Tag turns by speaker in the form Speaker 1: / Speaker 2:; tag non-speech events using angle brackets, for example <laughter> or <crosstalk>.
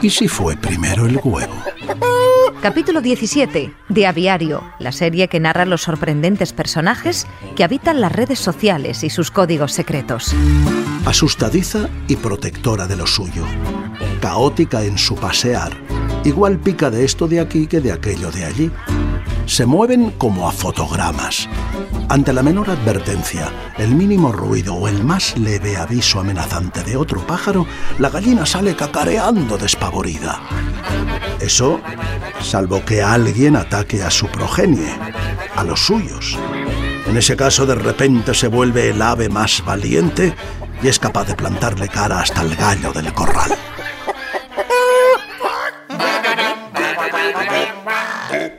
Speaker 1: ¿Y si fue primero el huevo?
Speaker 2: Capítulo 17 de Aviario, la serie que narra los sorprendentes personajes que habitan las redes sociales y sus códigos secretos.
Speaker 1: Asustadiza y protectora de lo suyo. Caótica en su pasear. Igual pica de esto de aquí que de aquello de allí. Se mueven como a fotogramas. Ante la menor advertencia, el mínimo ruido o el más leve aviso amenazante de otro pájaro, la gallina sale cacareando despavorida. Eso, salvo que alguien ataque a su progenie, a los suyos. En ese caso, de repente se vuelve el ave más valiente y es capaz de plantarle cara hasta el gallo del corral. <laughs>